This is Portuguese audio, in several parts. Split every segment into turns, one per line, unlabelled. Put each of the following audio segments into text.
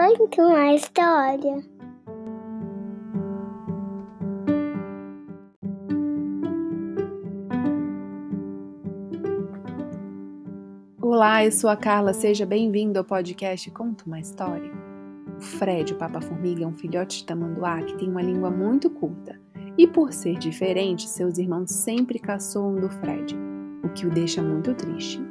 Conta uma história.
Olá, eu sou a Carla, seja bem-vindo ao podcast Conta uma História. O Fred, o Papa-Formiga, é um filhote de tamanduá que tem uma língua muito curta. E por ser diferente, seus irmãos sempre caçoam do Fred, o que o deixa muito triste.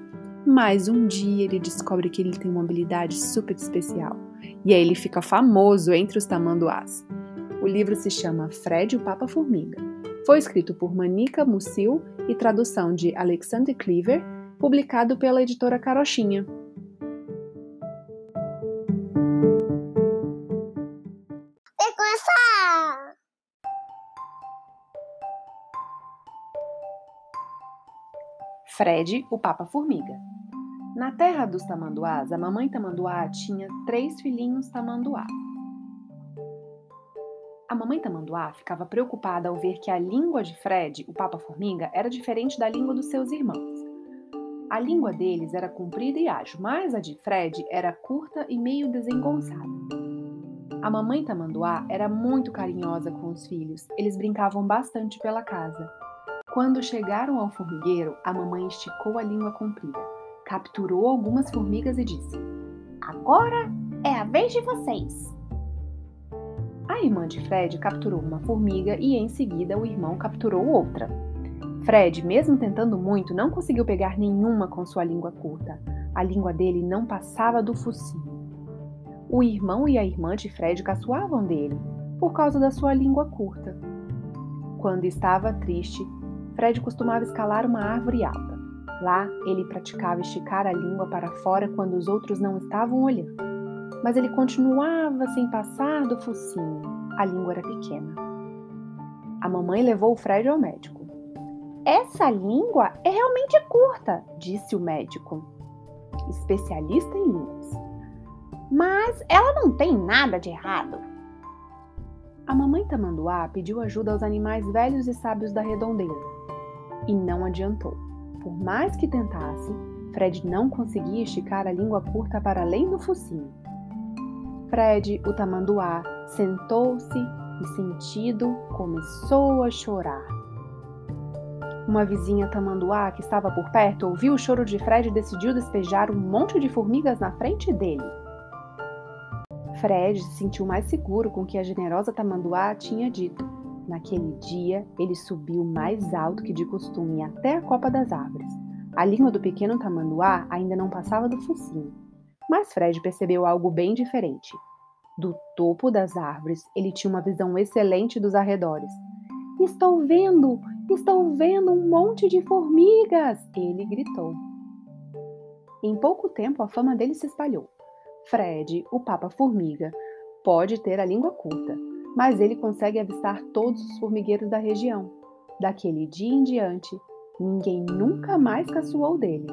Mas um dia ele descobre que ele tem uma habilidade super especial. E aí ele fica famoso entre os tamanduás. O livro se chama Fred o Papa Formiga. Foi escrito por Manika Musil e tradução de Alexander Cleaver, publicado pela editora Carochinha. Fred, o Papa Formiga. Na terra dos tamanduás, a mamãe tamanduá tinha três filhinhos tamanduá. A mamãe tamanduá ficava preocupada ao ver que a língua de Fred, o papa-formiga, era diferente da língua dos seus irmãos. A língua deles era comprida e ágil, mas a de Fred era curta e meio desengonçada. A mamãe tamanduá era muito carinhosa com os filhos, eles brincavam bastante pela casa. Quando chegaram ao formigueiro, a mamãe esticou a língua comprida capturou algumas formigas e disse: Agora é a vez de vocês. A irmã de Fred capturou uma formiga e em seguida o irmão capturou outra. Fred, mesmo tentando muito, não conseguiu pegar nenhuma com sua língua curta. A língua dele não passava do focinho. O irmão e a irmã de Fred caçoavam dele por causa da sua língua curta. Quando estava triste, Fred costumava escalar uma árvore alta. Lá, ele praticava esticar a língua para fora quando os outros não estavam olhando. Mas ele continuava sem passar do focinho. A língua era pequena. A mamãe levou o Fred ao médico. Essa língua é realmente curta, disse o médico, especialista em línguas. Mas ela não tem nada de errado. A mamãe tamanduá pediu ajuda aos animais velhos e sábios da redondeza e não adiantou. Por mais que tentasse, Fred não conseguia esticar a língua curta para além do focinho. Fred, o tamanduá, sentou-se e, sentido, começou a chorar. Uma vizinha tamanduá que estava por perto ouviu o choro de Fred e decidiu despejar um monte de formigas na frente dele. Fred se sentiu mais seguro com o que a generosa tamanduá tinha dito Naquele dia, ele subiu mais alto que de costume até a copa das árvores. A língua do pequeno tamanduá ainda não passava do focinho. Mas Fred percebeu algo bem diferente. Do topo das árvores, ele tinha uma visão excelente dos arredores. Estou vendo! Estou vendo um monte de formigas! Ele gritou. Em pouco tempo, a fama dele se espalhou. Fred, o Papa Formiga, pode ter a língua curta, mas ele consegue avistar todos os formigueiros da região. Daquele dia em diante, ninguém nunca mais caçoou dele.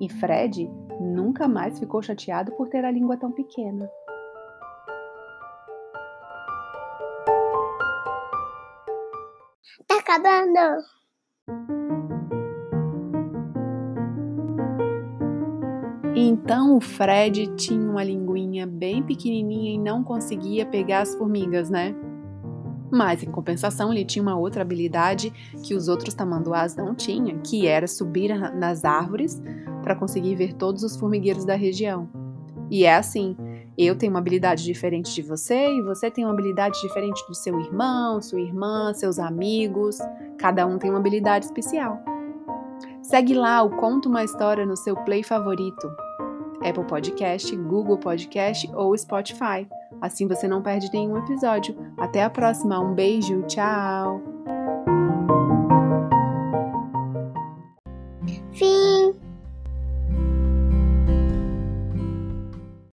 E Fred nunca mais ficou chateado por ter a língua tão pequena.
Tá acabando!
Então o Fred tinha uma linguinha bem pequenininha e não conseguia pegar as formigas, né? Mas em compensação, ele tinha uma outra habilidade que os outros tamanduás não tinham, que era subir nas árvores para conseguir ver todos os formigueiros da região. E é assim, eu tenho uma habilidade diferente de você e você tem uma habilidade diferente do seu irmão, sua irmã, seus amigos. Cada um tem uma habilidade especial. Segue lá o Conto uma História no seu play favorito. Apple Podcast, Google Podcast ou Spotify. Assim você não perde nenhum episódio. Até a próxima. Um beijo. Tchau.